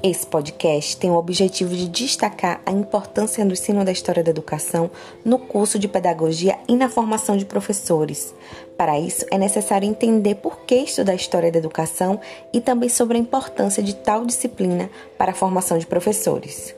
Esse podcast tem o objetivo de destacar a importância do ensino da história da educação no curso de pedagogia e na formação de professores. Para isso, é necessário entender por que estudar história da educação e também sobre a importância de tal disciplina para a formação de professores.